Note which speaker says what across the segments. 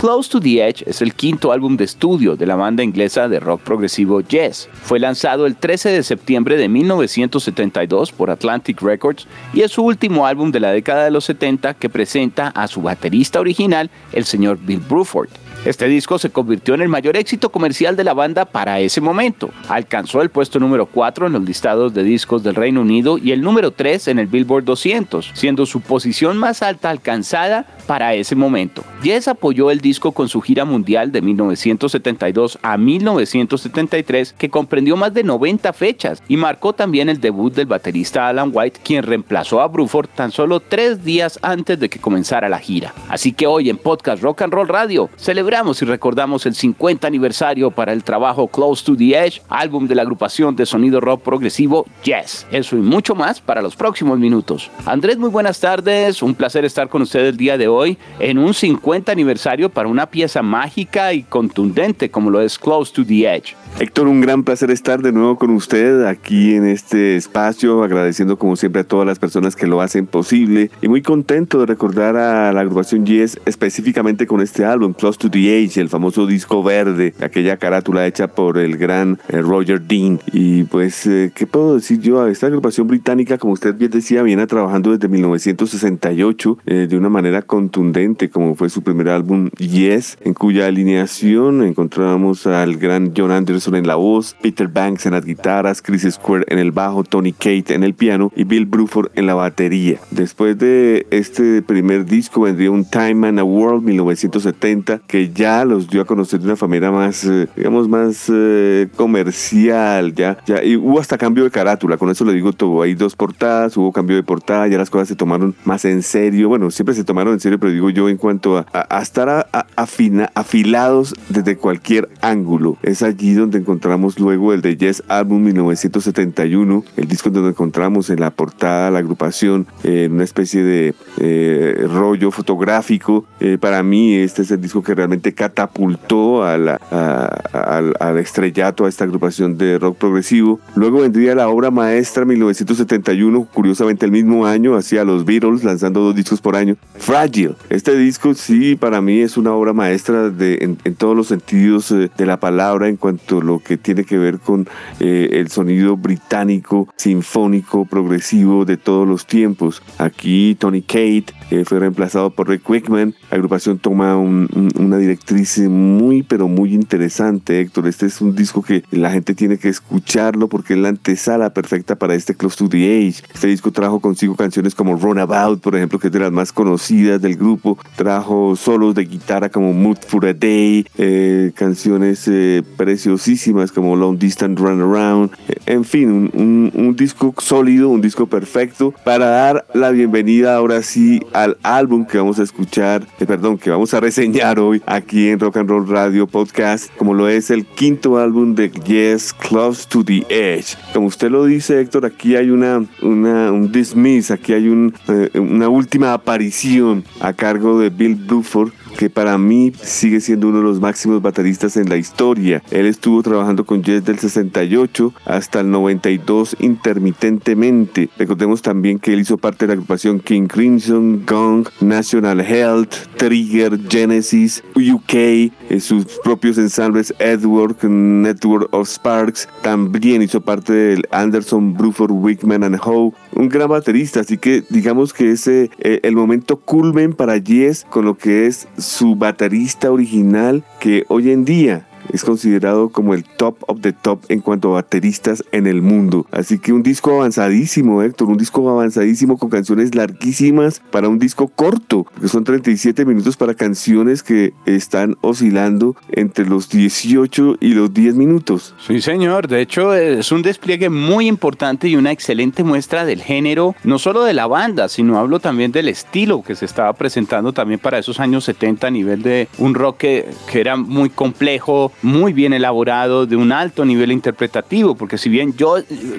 Speaker 1: Close to the Edge es el quinto álbum de estudio de la banda inglesa de rock progresivo Yes. Fue lanzado el 13 de septiembre de 1972 por Atlantic Records y es su último álbum de la década de los 70 que presenta a su baterista original, el señor Bill Bruford. Este disco se convirtió en el mayor éxito comercial de la banda para ese momento. Alcanzó el puesto número 4 en los listados de discos del Reino Unido y el número 3 en el Billboard 200, siendo su posición más alta alcanzada para ese momento. Yes apoyó el disco con su gira mundial de 1972 a 1973, que comprendió más de 90 fechas y marcó también el debut del baterista Alan White, quien reemplazó a Bruford tan solo tres días antes de que comenzara la gira. Así que hoy en Podcast Rock and Roll Radio celebramos celebramos y recordamos el 50 aniversario para el trabajo Close to the Edge, álbum de la agrupación de sonido rock progresivo Yes. Eso y mucho más para los próximos minutos. Andrés, muy buenas tardes. Un placer estar con usted el día de hoy en un 50 aniversario para una pieza mágica y contundente como lo es Close to the Edge.
Speaker 2: Héctor, un gran placer estar de nuevo con usted aquí en este espacio, agradeciendo como siempre a todas las personas que lo hacen posible y muy contento de recordar a la agrupación Yes específicamente con este álbum, Close to the Age, el famoso disco verde, aquella carátula hecha por el gran eh, Roger Dean. Y pues, eh, ¿qué puedo decir yo? Esta agrupación británica, como usted bien decía, viene trabajando desde 1968 eh, de una manera contundente, como fue su primer álbum Yes, en cuya alineación encontramos al gran John Anderson en la voz, Peter Banks en las guitarras, Chris Square en el bajo, Tony Kate en el piano y Bill Bruford en la batería. Después de este primer disco vendría un Time and a World 1970 que ya los dio a conocer de una manera más, eh, digamos, más eh, comercial, ya, ya, y hubo hasta cambio de carátula, con eso le digo todo, hay dos portadas, hubo cambio de portada, ya las cosas se tomaron más en serio, bueno, siempre se tomaron en serio, pero digo yo en cuanto a, estar afilados desde cualquier ángulo, es allí donde encontramos luego el de Yes Album 1971, el disco donde encontramos en la portada la agrupación en una especie de eh, rollo fotográfico, para mí este es el disco que realmente catapultó a al, estrellato a esta agrupación de rock progresivo. Luego vendría la obra maestra 1971, curiosamente el mismo año, hacia los Beatles, lanzando dos discos por año. Fragile. Este disco sí, para mí es una obra maestra de, en, todos los sentidos eh, de la palabra en cuanto a lo que tiene que ver con eh, el sonido británico, sinfónico, progresivo de todos los tiempos. Aquí Tony Kate eh, fue reemplazado por Rick Wickman. La agrupación toma una dirección directriz muy, pero muy interesante, Héctor. Este es un disco que la gente tiene que escucharlo porque es la antesala perfecta para este Close to the Age. Este disco trajo consigo canciones como Runabout, por ejemplo, que es de las más conocidas del grupo. Trajo solos de guitarra como Mood for a Day, eh, canciones eh, preciosísimas como Long Distance Run Around. Eh, en fin, un, un disco sólido, un disco perfecto para dar la bienvenida ahora sí al álbum que vamos a escuchar, perdón, que vamos a reseñar hoy aquí en Rock and Roll Radio Podcast, como lo es el quinto álbum de Yes, Close to the Edge. Como usted lo dice, Héctor, aquí hay una, una un dismiss, aquí hay eh, una última aparición a cargo de Bill Bruford que para mí sigue siendo uno de los máximos bateristas en la historia. Él estuvo trabajando con Yes del 68 hasta el 92 intermitentemente. Recordemos también que él hizo parte de la agrupación King Crimson, Gong, National Health, Trigger, Genesis, UK, eh, sus propios ensambles Edward, Network of Sparks. También hizo parte del Anderson, Bruford, Wickman and Howe. Un gran baterista, así que digamos que ese eh, el momento culmen para Yes con lo que es su baterista original que hoy en día es considerado como el top of the top en cuanto a bateristas en el mundo. Así que un disco avanzadísimo, Héctor, un disco avanzadísimo con canciones larguísimas para un disco corto, que son 37 minutos para canciones que están oscilando entre los 18 y los 10 minutos.
Speaker 1: Sí, señor. De hecho, es un despliegue muy importante y una excelente muestra del género, no solo de la banda, sino hablo también del estilo que se estaba presentando también para esos años 70 a nivel de un rock que, que era muy complejo, muy bien elaborado, de un alto nivel interpretativo, porque si bien yo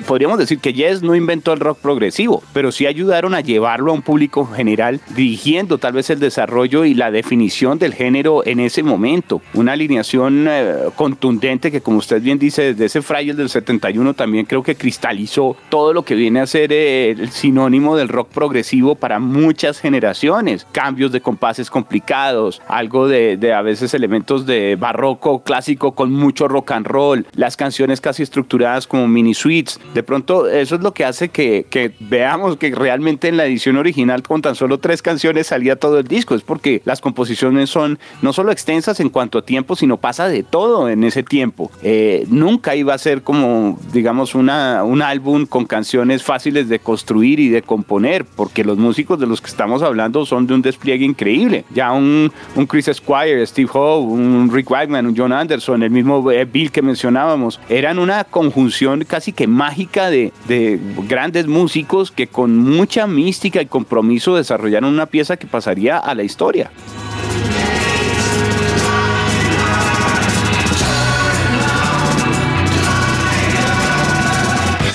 Speaker 1: podríamos decir que Yes no inventó el rock progresivo, pero sí ayudaron a llevarlo a un público general, dirigiendo tal vez el desarrollo y la definición del género en ese momento. Una alineación eh, contundente que, como usted bien dice, desde ese Fragile del 71 también creo que cristalizó todo lo que viene a ser eh, el sinónimo del rock progresivo para muchas generaciones. Cambios de compases complicados, algo de, de a veces elementos de barroco clásico con mucho rock and roll, las canciones casi estructuradas como mini suites. De pronto, eso es lo que hace que, que veamos que realmente en la edición original con tan solo tres canciones salía todo el disco. Es porque las composiciones son no solo extensas en cuanto a tiempo, sino pasa de todo en ese tiempo. Eh, nunca iba a ser como, digamos, una, un álbum con canciones fáciles de construir y de componer, porque los músicos de los que estamos hablando son de un despliegue increíble. Ya un, un Chris Squire, Steve Howe, un Rick Wakeman, un John Anderson, el mismo eh, Bill que mencionábamos, eran una conjunción casi que mágica de, de grandes músicos que con mucha mística y compromiso desarrollaron una pieza que pasaría a la historia.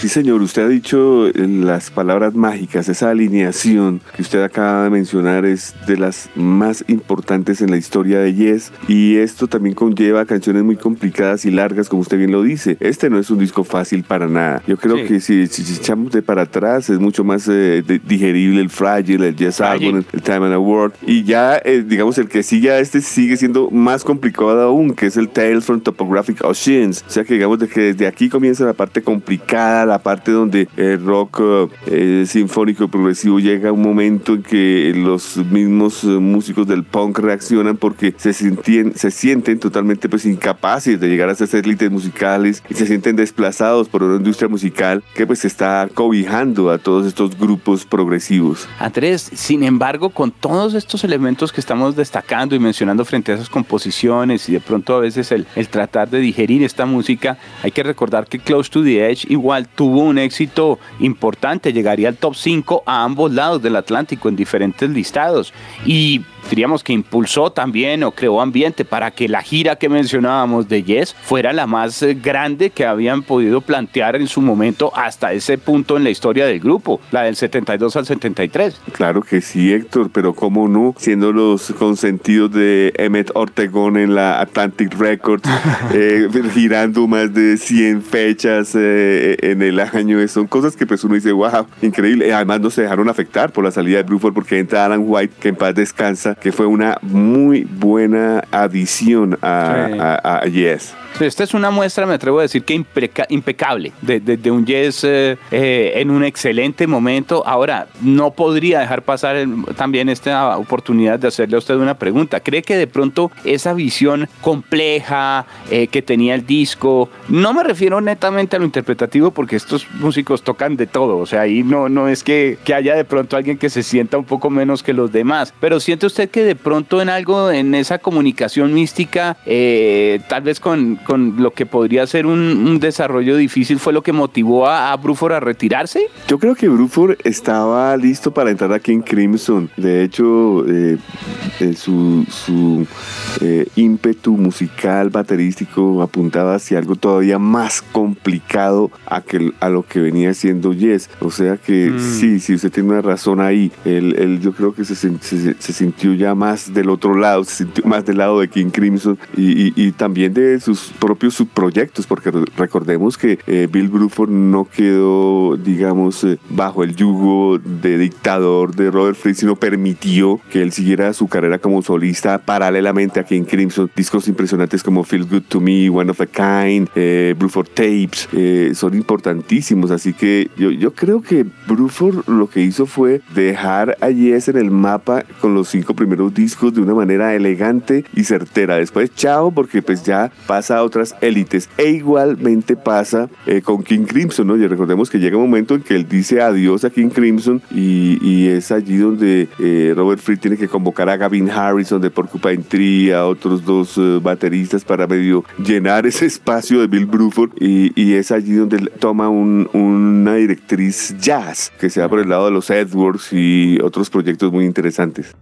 Speaker 2: Sí, señor, usted ha dicho las palabras mágicas, esa alineación que usted acaba de mencionar es de las más importantes en la historia de Yes y esto también conlleva canciones muy complicadas y largas, como usted bien lo dice. Este no es un disco fácil para nada. Yo creo que si, si, echamos de para atrás es mucho más eh, digerible el Fragile, el Yes Album, el, Time and Award y ya, eh, digamos, el que sigue a este sigue siendo más complicado aún, que es el Tales from Topographic Oceans. O sea que digamos de que desde aquí comienza la parte complicada, la parte donde el rock eh, sinfónico y progresivo llega un momento en que los mismos eh, músicos del punk reaccionan porque se, sienten, se sienten totalmente pues incapaces de llegar a esas élites musicales y se sienten desplazados por una industria musical que pues está cobijando a todos estos grupos progresivos.
Speaker 1: Andrés, sin embargo, con todos estos elementos que estamos destacando y mencionando frente a esas composiciones y de pronto a veces el, el tratar de digerir esta música, hay que recordar que Close to the Edge igual tuvo un éxito importante, llegaría al top 5 a ambos lados del Atlántico en diferentes listados. Y diríamos que impulsó también o creó ambiente para que la gira que mencionábamos de Yes fuera la más eh, grande que habían podido plantear en su momento hasta ese punto en la historia del grupo, la del 72 al 73.
Speaker 2: Claro que sí, Héctor, pero cómo no, siendo los consentidos de Emmett Ortegón en la Atlantic Records, eh, girando más de 100 fechas eh, en el año, son cosas que pues uno dice, wow, increíble. Además no se dejaron afectar por la salida de Bruford porque entra Alan White, que en paz descansa, que fue una muy buena adición a, sí. a, a Yes.
Speaker 1: Esta es una muestra, me atrevo a decir que impecable, de, un Yes eh, eh, en un excelente momento. Ahora, no podría dejar pasar también esta oportunidad de hacerle a usted una pregunta. ¿Cree que de pronto esa visión compleja eh, que tenía el disco, no me refiero netamente a lo interpretativo, porque estos músicos tocan de todo, o sea, ahí no, no es que, que haya de pronto alguien que se sienta un poco menos que los demás, pero siente usted que de pronto en algo, en esa comunicación mística, tal vez con con lo que podría ser un, un, desarrollo difícil fue lo que motivó a, a Bruford a retirarse?
Speaker 2: Yo creo que Bruford estaba listo para entrar aquí en Crimson. De hecho, eh, eh, su, su eh, ímpetu musical, baterístico, apuntaba hacia algo todavía más complicado a, que, a lo que venía siendo Yes. O sea que mm. sí, sí, usted tiene una razón ahí. Él, él yo creo que se, se, se, sintió ya más del otro lado, se sintió más del lado de King Crimson y, y, y también de sus propios subproyectos, porque recordemos que eh, Bill Bruford no quedó, digamos, eh, bajo el yugo de dictador de Robert Fripp, sino permitió que él siguiera su carrera como solista paralelamente a King Crimson. Discos impresionantes como Feel Good to Me, One of a Kind, eh, Bruford Tapes, eh, son importantísimos. Así que yo, yo creo que Bruford lo que hizo fue dejar a Yes en el mapa con los cinco primeros discos de una manera elegante y certera. Después, chao, porque pues ya pasa otras élites. E igualmente pasa eh, con King Crimson, ¿no? Y recordemos que llega un momento en que él dice adiós a King Crimson y, es allí donde eh, Robert Fripp tiene que convocar a Gavin Harrison de Porcupine Tree, a otros dos eh, bateristas para medio llenar ese espacio de Bill Bruford y, es allí donde toma una directriz jazz que se va por el lado de los Edwards y otros proyectos muy interesantes.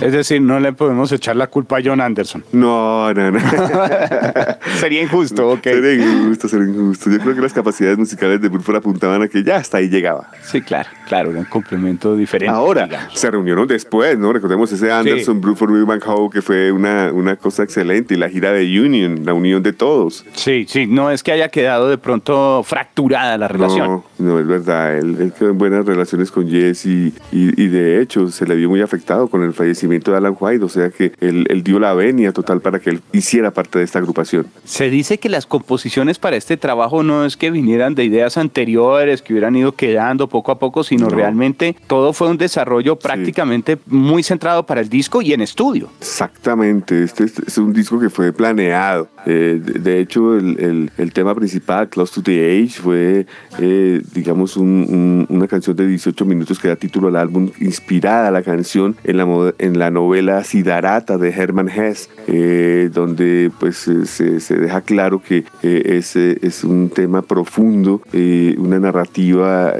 Speaker 1: Es decir, no le podemos echar la culpa a John Anderson.
Speaker 2: No, no, no.
Speaker 1: sería injusto, ok.
Speaker 2: Sería injusto, sería injusto. Yo creo que las capacidades musicales de Burford apuntaban a que ya hasta ahí llegaba.
Speaker 1: Sí, claro, claro, un complemento diferente.
Speaker 2: Ahora, se reunieron después, ¿no? Recordemos ese Anderson, sí. Bruford, Van Howe, que fue una, una cosa excelente, y la gira de Union, la unión de todos.
Speaker 1: Sí, sí, no es que haya quedado de pronto fracturada la relación.
Speaker 2: No, no es verdad. Él, quedó en buenas relaciones con Jess y, y, y de hecho se le vio muy afectado con el fallecimiento de Alan White, o sea que él, dio la venia total para que él hiciera parte de esta agrupación.
Speaker 1: Se dice que las composiciones para este trabajo no es que vinieran de ideas anteriores, que hubieran ido quedando poco a poco, sino realmente todo fue un desarrollo prácticamente muy centrado para el disco y en estudio.
Speaker 2: Exactamente, este, es un disco que fue planeado. Eh, de hecho, el, el, tema principal, Close to the Age, fue, eh, digamos, una canción de 18 minutos que da título al álbum, inspirada la canción en la, en la novela Siddhartha de Hermann Hesse, eh, donde pues eh, se, deja claro que eh, es, es, un tema profundo, una narrativa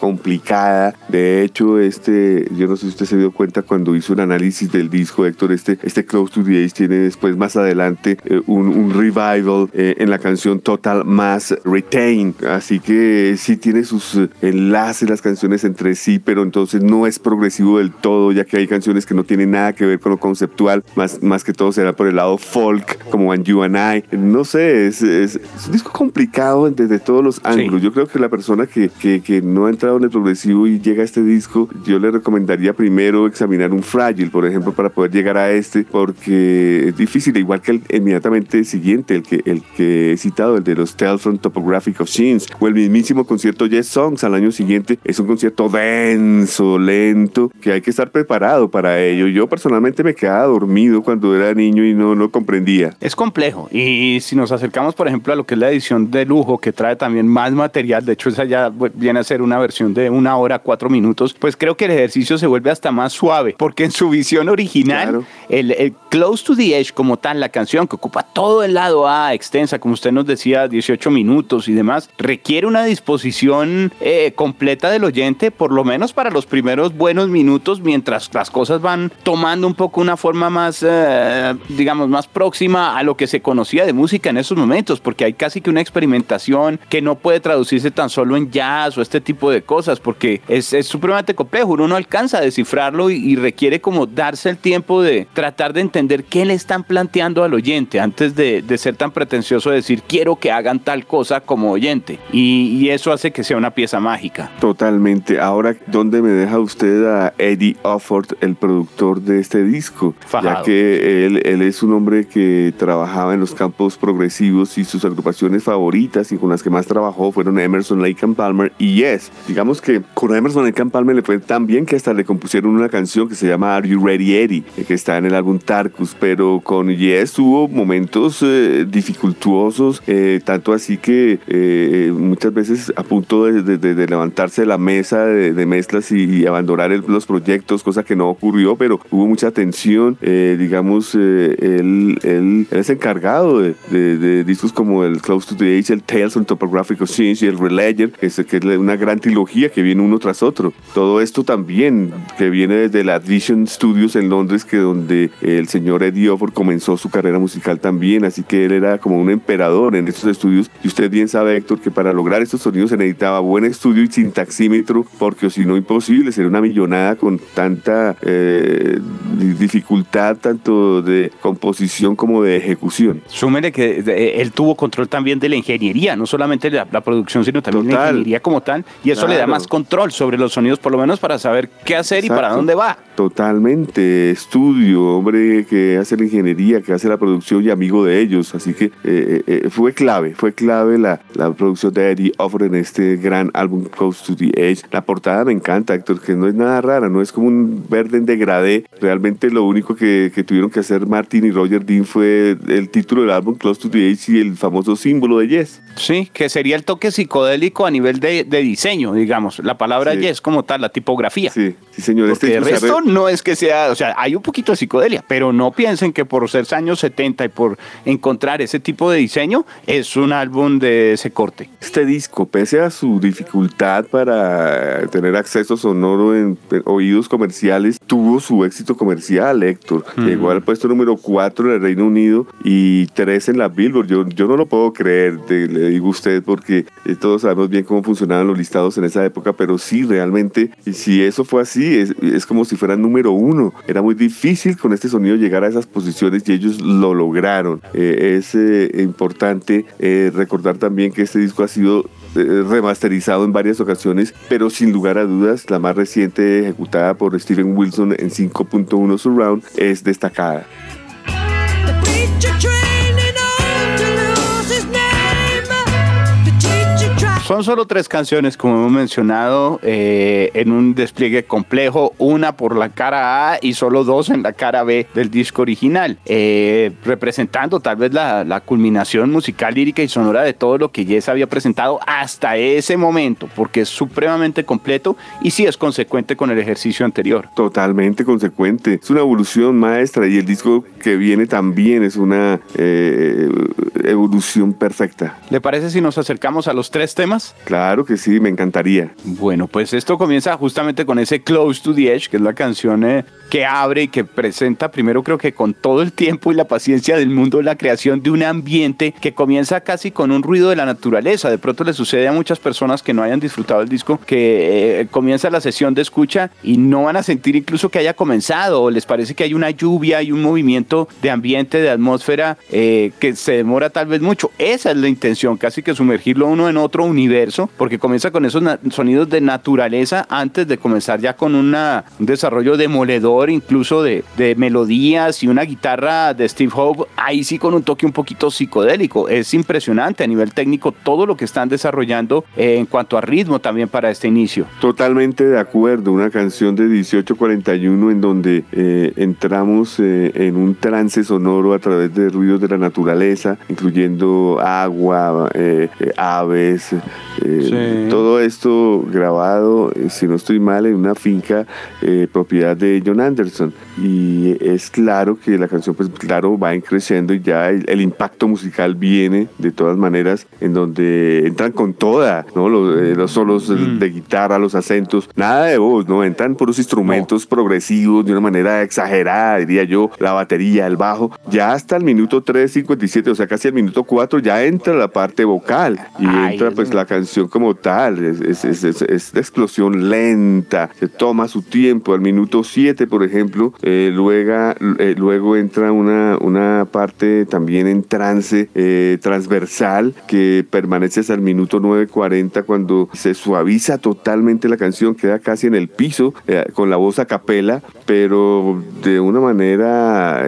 Speaker 2: complicada. De hecho, este, yo no sé si usted se dio cuenta cuando hizo un análisis del disco, Héctor, este, este Close to the Age tiene después más adelante un, un, revival en la canción Total Mass Retain. Así que sí tiene sus enlaces las canciones entre sí, pero entonces no es progresivo del todo, ya que hay canciones que no tienen nada que ver con lo conceptual, más, más que todo será por el lado folk, como When You and I. No sé, es, es, un disco complicado desde todos los ángulos. Yo creo que la persona que, que, que, no ha entrado en el progresivo y llega a este disco, yo le recomendaría primero examinar un Fragile, por ejemplo, para poder llegar a este, porque es difícil, igual que el inmediatamente siguiente, el que, el que he citado, el de los Tales from Topographic of Scenes, o el mismísimo concierto Jazz Songs al año siguiente. Es un concierto denso, lento, que hay que estar preparado para ello. Yo personalmente me quedaba dormido cuando era niño y no lo comprendía.
Speaker 1: Es complejo. Y si nos acercamos, por ejemplo, a lo que es la edición de lujo, que trae también más material, de hecho esa ya viene a ser una versión de una hora, cuatro minutos, pues creo que el ejercicio se vuelve hasta más suave, porque en su visión original, el, Close to the Edge como tal, la canción que ocupa todo el lado A extensa, como usted nos decía, 18 minutos y demás, requiere una disposición eh, completa del oyente, por lo menos para los primeros buenos minutos, mientras las cosas van tomando un poco una forma más, eh, digamos, más próxima a lo que se conocía de música en esos momentos, porque hay casi que una experimentación que no puede traducirse tan solo en jazz o este tipo de cosas, porque es, es supremamente complejo, uno no alcanza a descifrarlo y, requiere como darse el tiempo de tratar de entender qué le están planteando al oyente antes de, ser tan pretencioso de decir quiero que hagan tal cosa como oyente. Y, y eso hace que sea una pieza mágica.
Speaker 2: Totalmente. Ahora, ¿dónde me deja usted a Eddie Offord, el productor de este disco, ya que él, él, es un hombre que trabajaba en los campos progresivos y sus agrupaciones favoritas y con las que más trabajó fueron Emerson, Lake and Palmer y Yes. Digamos que con Emerson, Lake and Palmer le fue tan bien que hasta le compusieron una canción que se llama Are You Ready Eddie, eh, que está en el álbum Tarkus, pero con Yes hubo momentos eh, dificultuosos, eh, tanto así que muchas veces a punto de, de, levantarse de la mesa de, mezclas y, abandonar los proyectos, cosa que no ocurrió, pero hubo mucha atención, eh, digamos, eh, él, él, es encargado de, discos como el Close to the Age, el Tales on Topographic Scenes y el Reledger, que es, que es una gran trilogía que viene uno tras otro. Todo esto también que viene desde la Vision Studios en Londres, que donde el señor Eddie Offord comenzó su carrera musical también, así que él era como un emperador en estos estudios. Y usted bien sabe, Héctor, que para lograr estos sonidos se necesitaba buen estudio y sin taxímetro, porque si no imposible, sería una millonada con tanta eh, dificultad tanto de composición como de ejecución.
Speaker 1: Súmele que eh, él tuvo control también de la ingeniería, no solamente la, producción, sino también la ingeniería como tal, y eso le da más control sobre los sonidos, por lo menos para saber qué hacer y para dónde va.
Speaker 2: Totalmente, estudio, hombre que hace la ingeniería, que hace la producción y amigo de ellos, así que eh, eh, fue clave, fue clave la, la producción de Eddie Offer en este gran álbum Close to the Edge. La portada me encanta, Héctor, que no es nada rara, no es como un verde en degradé, realmente lo único que, que tuvieron que hacer Martin y Roger Dean fue el título del álbum Close to the Edge y el famoso símbolo de Yes.
Speaker 1: Sí, que sería el toque psicodélico a nivel de, de diseño, digamos, la palabra Yes como tal, la tipografía.
Speaker 2: Sí, sí señor.
Speaker 1: Porque este el resto no es que sea, o sea, hay un poquito de psicodelia, pero no piensen que por ser años 70 y por encontrar ese tipo de diseño es un álbum de ese corte.
Speaker 2: Este disco, pese a su dificultad para tener acceso sonoro en, oídos comerciales, tuvo su éxito comercial, Héctor. Llegó al puesto número 4 en el Reino Unido y 3 en la Billboard. Yo, yo no lo puedo creer, le digo a usted, porque eh, todos sabemos bien cómo funcionaban los listados en esa época, pero sí, realmente, si eso fue así, es, es como si fuera número uno. Era muy difícil con este sonido llegar a esas posiciones y ellos lo lograron. Eh, es eh, importante eh, recordar también que este disco ha sido remasterizado en varias ocasiones, pero sin lugar a dudas la más reciente ejecutada por Steven Wilson en 5.1 Surround es destacada.
Speaker 1: Son solo tres canciones, como hemos mencionado, eh, en un despliegue complejo, una por la cara A y solo dos en la cara B del disco original, eh, representando tal vez la, culminación musical, lírica y sonora de todo lo que Yes había presentado hasta ese momento, porque es supremamente completo y sí es consecuente con el ejercicio anterior.
Speaker 2: Totalmente consecuente, es una evolución maestra y el disco que viene también es una eh, evolución perfecta.
Speaker 1: ¿Le parece si nos acercamos a los tres temas?
Speaker 2: Claro que sí, me encantaría.
Speaker 1: Bueno, pues esto comienza justamente con ese Close to the Edge, que es la canción eh, que abre y que presenta primero creo que con todo el tiempo y la paciencia del mundo la creación de un ambiente que comienza casi con un ruido de la naturaleza. De pronto le sucede a muchas personas que no hayan disfrutado el disco que eh, comienza la sesión de escucha y no van a sentir incluso que haya comenzado o les parece que hay una lluvia y un movimiento de ambiente, de atmósfera eh, que se demora tal vez mucho. Esa es la intención, casi que sumergirlo uno en otro universo, porque comienza con esos sonidos de naturaleza antes de comenzar ya con una, un desarrollo demoledor, incluso de, melodías y una guitarra de Steve Howe, ahí sí con un toque un poquito psicodélico. Es impresionante a nivel técnico todo lo que están desarrollando eh, en cuanto a ritmo también para este inicio.
Speaker 2: Totalmente de acuerdo, una canción de 1841 en donde eh, entramos eh, en un trance sonoro a través de ruidos de la naturaleza, incluyendo agua, aves, eh, todo esto grabado, si no estoy mal, en una finca eh, propiedad de John Anderson. Y es claro que la canción, pues claro, va y ya el, impacto musical viene de todas maneras, en donde entran con toda, ¿no? Los, solos mm. de, guitarra, los acentos, nada de voz, ¿no? Entran por los instrumentos progresivos de una manera exagerada, diría yo, la batería, el bajo. Ya hasta el minuto 3.57, o sea, casi al minuto 4, ya entra la parte vocal y entra pues la canción como tal, es, es, es, de explosión lenta, se toma su tiempo, al minuto 7 por ejemplo, eh, luego, eh, luego entra una, una parte también en trance eh, transversal que permanece hasta el minuto 9.40 cuando se suaviza totalmente la canción, queda casi en el piso con la voz a capela, pero de una manera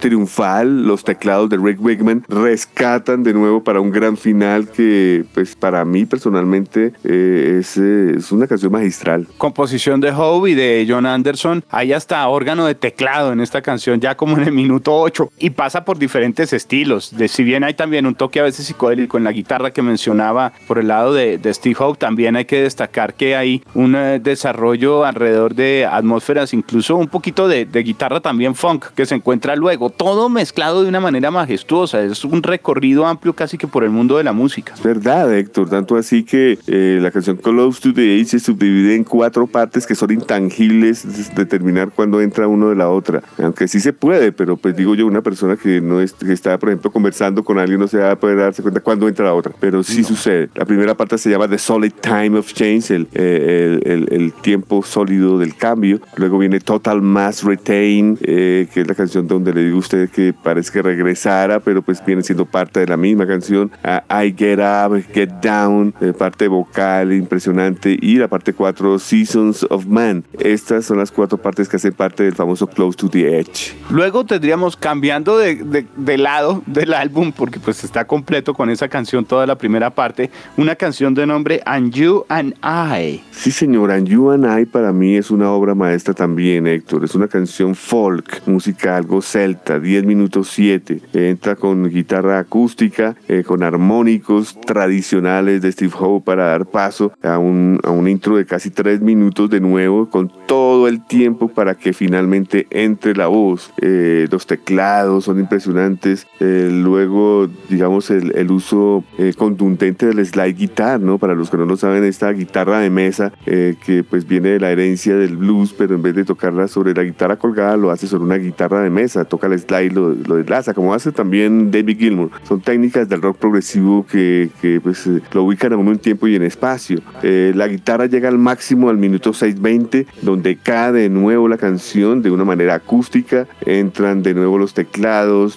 Speaker 2: triunfal los teclados de Rick Wigman rescatan de nuevo para un gran final que pues para mí personalmente eh, es, es, una canción magistral.
Speaker 1: Composición de Howe y de John Anderson. Hay hasta órgano de teclado en esta canción, ya como en el minuto 8. Y pasa por diferentes estilos. De, si bien hay también un toque a veces psicodélico en la guitarra que mencionaba por el lado de, de Steve Howe, también hay que destacar que hay un eh, desarrollo alrededor de atmósferas, incluso un poquito de, de guitarra también funk que se encuentra luego. Todo mezclado de una manera majestuosa. Es un recorrido amplio casi que por el mundo de la música.
Speaker 2: verdad, Héctor tanto así que eh, la canción Close to the Age se subdivide en cuatro partes que son intangibles determinar cuándo entra uno de la otra. Aunque sí se puede, pero pues digo yo, una persona que no es, que está, por ejemplo, conversando con alguien no se va a poder darse cuenta cuándo entra la otra, pero sí sucede. La primera parte se llama The Solid Time of Change, el, eh, el, el, tiempo sólido del cambio. Luego viene Total Mass Retain, eh, que es la canción donde le digo a usted que parece que regresara, pero pues viene siendo parte de la misma canción. I Get Up, Get Down, eh, parte vocal impresionante. Y la parte 4, Seasons of Man. Estas son las cuatro partes que hacen parte del famoso Close to the Edge.
Speaker 1: Luego tendríamos cambiando de, de, lado del álbum, porque pues está completo con esa canción toda la primera parte, una canción de nombre And You and I.
Speaker 2: Sí, señor, And You and I para mí es una obra maestra también, Héctor. Es una canción folk, música algo celta, 10 minutos 7. Entra con guitarra acústica, eh, con armónicos tradicionales de Steve Howe para dar paso a un, a un intro de casi 3 minutos de nuevo, con todo el tiempo para que finalmente entre la voz. Eh, los teclados son impresionantes. Eh, luego, digamos, el, el uso contundente del slide guitar, ¿no? Para los que no lo saben, esta guitarra de mesa que pues viene de la herencia del blues, pero en vez de tocarla sobre la guitarra colgada, lo hace sobre una guitarra de mesa, toca el slide, lo, lo deslaza, como hace también David Gilmour. Son técnicas del rock progresivo que, que pues, eh, lo ubican a uno en tiempo y en espacio. Eh, la guitarra llega al máximo al minuto 6.20, donde cae de nuevo la canción de una manera acústica, entran de nuevo los teclados,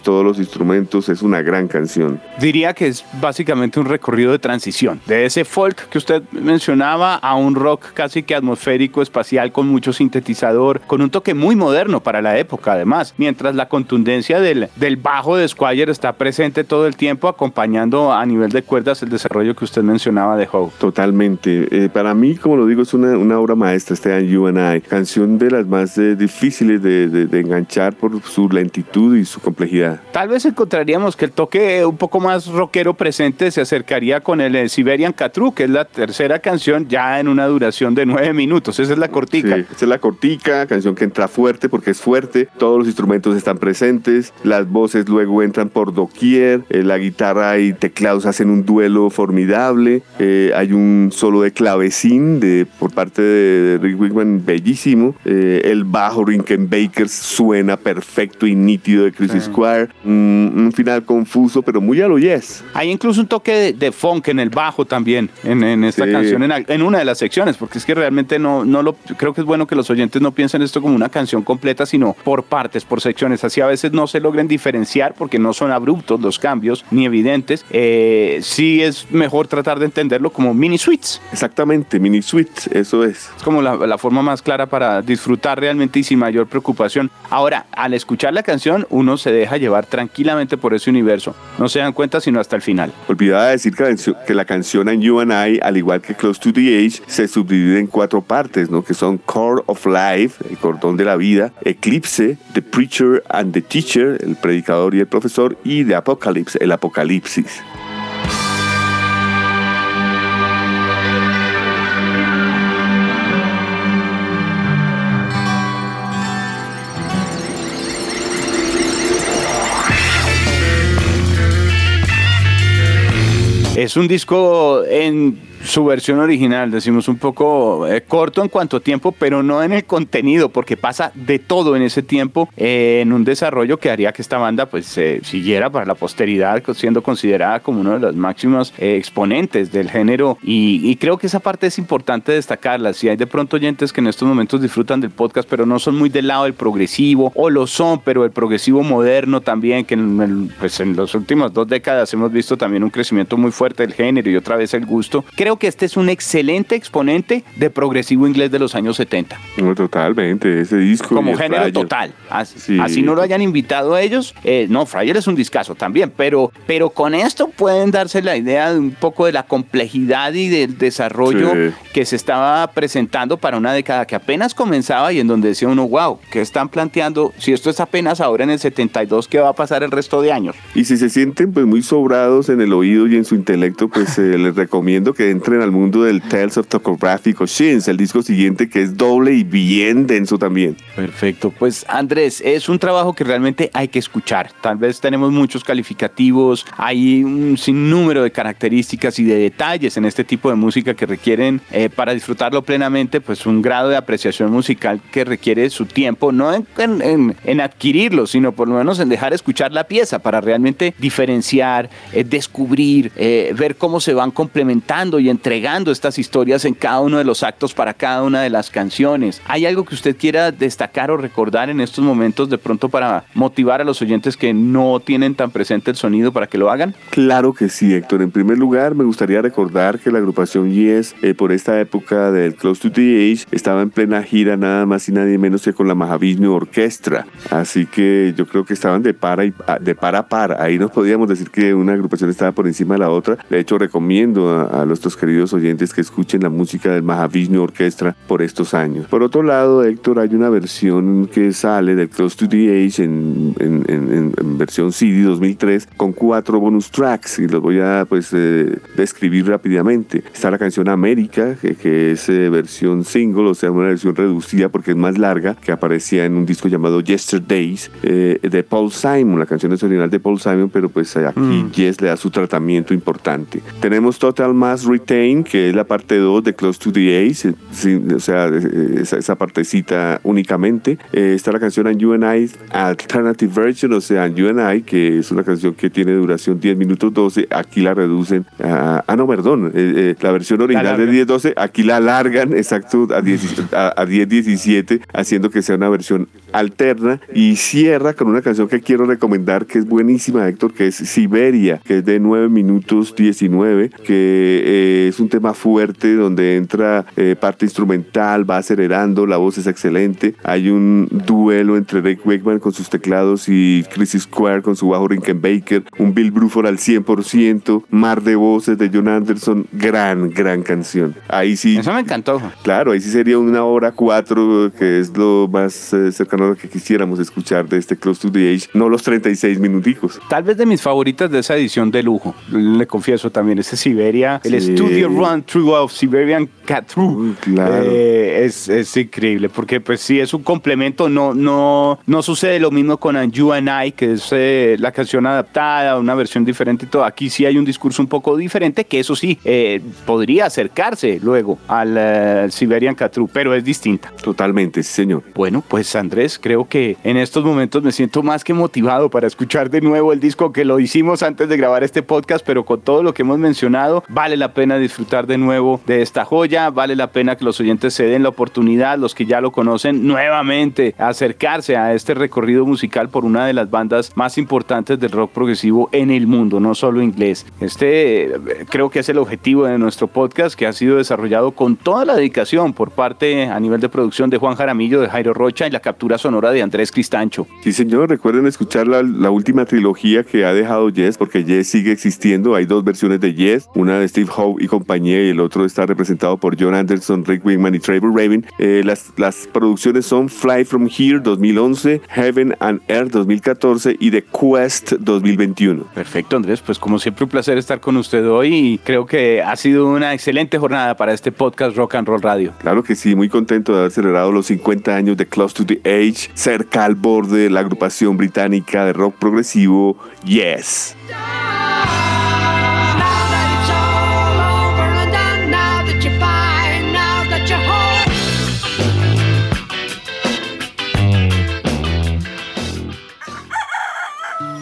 Speaker 2: todos los instrumentos, es una gran canción.
Speaker 1: Diría que es básicamente un recorrido de transición, de ese folk que usted mencionaba a un rock casi que atmosférico, espacial, con mucho sintetizador, con un toque muy moderno para la época además, mientras la contundencia del, del bajo de Squire está presente todo el tiempo acompañando a nivel de cuerdas el desarrollo que usted mencionaba de Howe.
Speaker 2: Totalmente. Eh, para mí, como lo digo, es una, una obra maestra este And You and I, canción de las más eh, difíciles de, de, enganchar por su lentitud y su complejidad.
Speaker 1: Tal vez encontraríamos que el toque un poco más rockero presente se acercaría con el eh, Siberian Catru, que es la tercera canción ya en una duración de nueve minutos. Esa es la cortica.
Speaker 2: Sí, esa es la cortica, canción que entra fuerte porque es fuerte, todos los instrumentos están presentes, las voces luego entran por doquier, eh, la guitarra y teclados hacen un duelo formidable, eh, hay un solo de clavecín de, por parte de Rick Wigman bellísimo, eh, el bajo Baker suena perfecto y nítido de Chris Squire, un final confuso pero muy a lo yes.
Speaker 1: Hay incluso un toque de, funk en el bajo también, en, esta canción, en, en, una de las secciones, porque es que realmente no, no lo, creo que es bueno que los oyentes no piensen esto como una canción completa, sino por partes, por secciones, así a veces no se logren diferenciar porque no son abruptos los cambios ni evidentes, eh, sí es mejor tratar de entenderlo como mini suites.
Speaker 2: Exactamente, mini suites, eso es.
Speaker 1: Es como la, la, forma más clara para disfrutar realmente y sin mayor preocupación. Ahora, al escuchar la canción, uno se deja llevar tranquilamente por ese universo. No se dan cuenta sino hasta el final.
Speaker 2: Olvidaba decir que la, canción en You and I, al igual que Close to the Age, se subdivide en cuatro partes, ¿no? que son Core of Life, el cordón de la vida, Eclipse, The Preacher and the Teacher, el predicador y el profesor, y The Apocalypse, el Apocalipsis.
Speaker 1: Es un disco en su versión original, decimos un poco eh, corto en cuanto a tiempo, pero no en el contenido, porque pasa de todo en ese tiempo, eh, en un desarrollo que haría que esta banda pues siguiera para la posteridad, siendo considerada como uno de los máximos eh, exponentes del género. Y, creo que esa parte es importante destacarla. Si hay de pronto oyentes que en estos momentos disfrutan del podcast, pero no son muy del lado del progresivo, o lo son, pero el progresivo moderno también, que en, pues en las últimas dos décadas hemos visto también un crecimiento muy fuerte del género y otra vez el gusto. Creo que este es un excelente exponente de progresivo inglés de los años 70.
Speaker 2: No, totalmente, ese disco.
Speaker 1: Como género total. Así, no lo hayan invitado a ellos. Eh, no, Fryer es un discazo también, pero, pero con esto pueden darse la idea de un poco de la complejidad y del desarrollo que se estaba presentando para una década que apenas comenzaba y en donde decía uno, wow, ¿qué están planteando? Si esto es apenas ahora en el 72, ¿qué va a pasar el resto de años?
Speaker 2: Y si se sienten pues muy sobrados en el oído y en su intelecto, pues eh, les recomiendo que entren al mundo del Tales of Topographic Oceans, el disco siguiente que es doble y bien denso también.
Speaker 1: Perfecto, pues Andrés, es un trabajo que realmente hay que escuchar. Tal vez tenemos muchos calificativos, hay un sinnúmero de características y de detalles en este tipo de música que requieren eh, para disfrutarlo plenamente, pues un grado de apreciación musical que requiere su tiempo, no en, en, adquirirlo, sino por lo menos en dejar escuchar la pieza para realmente diferenciar, eh, descubrir, eh, ver cómo se van complementando y entregando estas historias en cada uno de los actos para cada una de las canciones. ¿Hay algo que usted quiera destacar o recordar en estos momentos de pronto para motivar a los oyentes que no tienen tan presente el sonido para que lo hagan?
Speaker 2: Claro que sí, Héctor. En primer lugar, me gustaría recordar que la agrupación Yes, eh, por esta época del Close to the Age, estaba en plena gira nada más y nadie menos que con la Mahavishnu Orquestra. Así que yo creo que estaban de para, y, de para a par. Ahí no podíamos decir que una agrupación estaba por encima de la otra. De hecho, recomiendo a, nuestros queridos oyentes que escuchen la música del Mahavishnu Orquestra por estos años. Por otro lado, Héctor, hay una versión que sale del Close to the Age en, en, versión CD 2003 con cuatro bonus tracks y los voy a pues eh, describir rápidamente. Está la canción América, que, es eh, versión single, o sea, una versión reducida porque es más larga, que aparecía en un disco llamado Yesterdays eh, de Paul Simon. La canción es original de Paul Simon, pero pues aquí mm. Yes le da su tratamiento importante. Tenemos Total Mass Que es la parte 2 de Close to the Ace, o sea, esa, esa partecita únicamente. está la canción And You and I Alternative Version, o sea, And You and I, que es una canción que tiene duración 10 minutos 12, aquí la reducen a, ah, no, perdón, eh, eh, la versión original de 10 12, aquí la alargan exacto a 10, a, 10 17, haciendo que sea una versión alterna y cierra con una canción que quiero recomendar que es buenísima, Héctor, que es Siberia, que es de 9 minutos 19, que eh, es un tema fuerte donde entra parte instrumental, va acelerando, la voz es excelente, hay un duelo entre Rick Wakeman con sus teclados y Chris Square con su bajo Rickenbacker, un Bill Bruford al 100%, Mar de Voces de John Anderson, gran, gran canción. Ahí sí.
Speaker 1: Eso me encantó.
Speaker 2: Claro, ahí sí sería una hora cuatro, que es lo más eh, cercano a lo que quisiéramos escuchar de este Close to the Age, no los 36 minuticos.
Speaker 1: Tal vez de mis favoritas de esa edición de lujo, le confieso también, ese Siberia, el Studio Run Through of Siberian Cat Through. Claro. Eh, es, es, increíble, porque pues sí, es un complemento, no, no, no sucede lo mismo con You and I, que es eh, la canción adaptada, una versión diferente y todo. Aquí sí hay un discurso un poco diferente, que eso sí, eh, podría acercarse luego al eh, Siberian Catru, pero es distinta.
Speaker 2: Totalmente, sí, señor.
Speaker 1: Bueno, pues Andrés, creo que en estos momentos me siento más que motivado para escuchar de nuevo el disco que lo hicimos antes de grabar este podcast, pero con todo lo que hemos mencionado, vale la pena disfrutar de nuevo de esta joya, vale la pena que los oyentes se den la oportunidad, los que ya lo conocen, nuevamente acercarse a este recorrido musical por una de las bandas más importantes del rock progresivo en el mundo, no solo inglés. Este creo que es el objetivo de nuestro podcast que ha sido desarrollado con toda la dedicación por parte a nivel de producción de Juan Jaramillo, de Jairo Rocha y la captura sonora de Andrés Cristancho.
Speaker 2: Sí, señor, recuerden escuchar la, última trilogía que ha dejado Yes, porque Yes sigue existiendo. Hay dos versiones de Yes, una de Steve Howe y compañía, y el otro está representado por John Anderson, Rick Wingman y Trevor Raven. Eh, las, las producciones son Fly From Here 2011, Heaven and Earth 2014 y The Quest 2021.
Speaker 1: Perfecto, Andrés. Pues como siempre, un placer estar con usted hoy y creo que ha sido una excelente jornada para este podcast Rock and Roll Radio.
Speaker 2: Claro que sí, muy contento de haber celebrado los 50 años de Close to the Age, cerca al borde de la agrupación británica de rock progresivo Yes.